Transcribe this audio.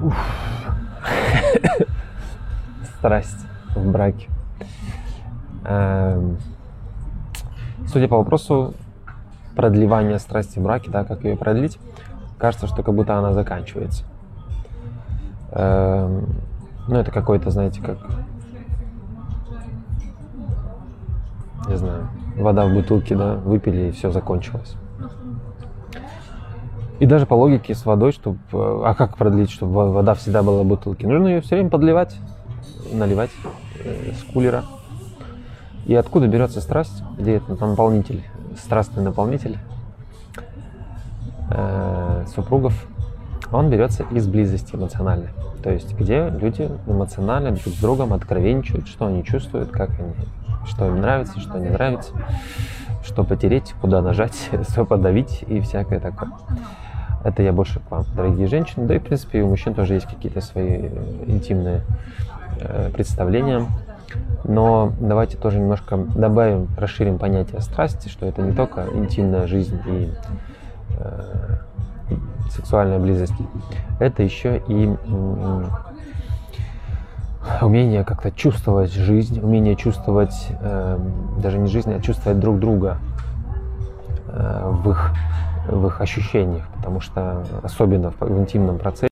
Страсть в браке. Эм, судя по вопросу продлевания страсти в браке, да, как ее продлить, кажется, что как будто она заканчивается. Эм, ну, это какой-то, знаете, как не знаю, вода в бутылке, да, выпили и все закончилось. И даже по логике с водой, чтобы... А как продлить, чтобы вода всегда была в бутылке? Нужно ее все время подливать, наливать э, с кулера. И откуда берется страсть? Где этот наполнитель, страстный наполнитель э, супругов? Он берется из близости эмоциональной. То есть где люди эмоционально друг с другом откровенничают, что они чувствуют, как они, что им нравится, что не нравится, что потереть, куда нажать, что подавить и всякое такое. Это я больше к вам, дорогие женщины. Да и, в принципе, у мужчин тоже есть какие-то свои э, интимные э, представления. Но давайте тоже немножко добавим, расширим понятие страсти, что это не только интимная жизнь и э, сексуальная близость, это еще и умение как-то чувствовать жизнь, умение чувствовать э, даже не жизнь, а чувствовать друг друга э, в их в их ощущениях, потому что особенно в, интимном процессе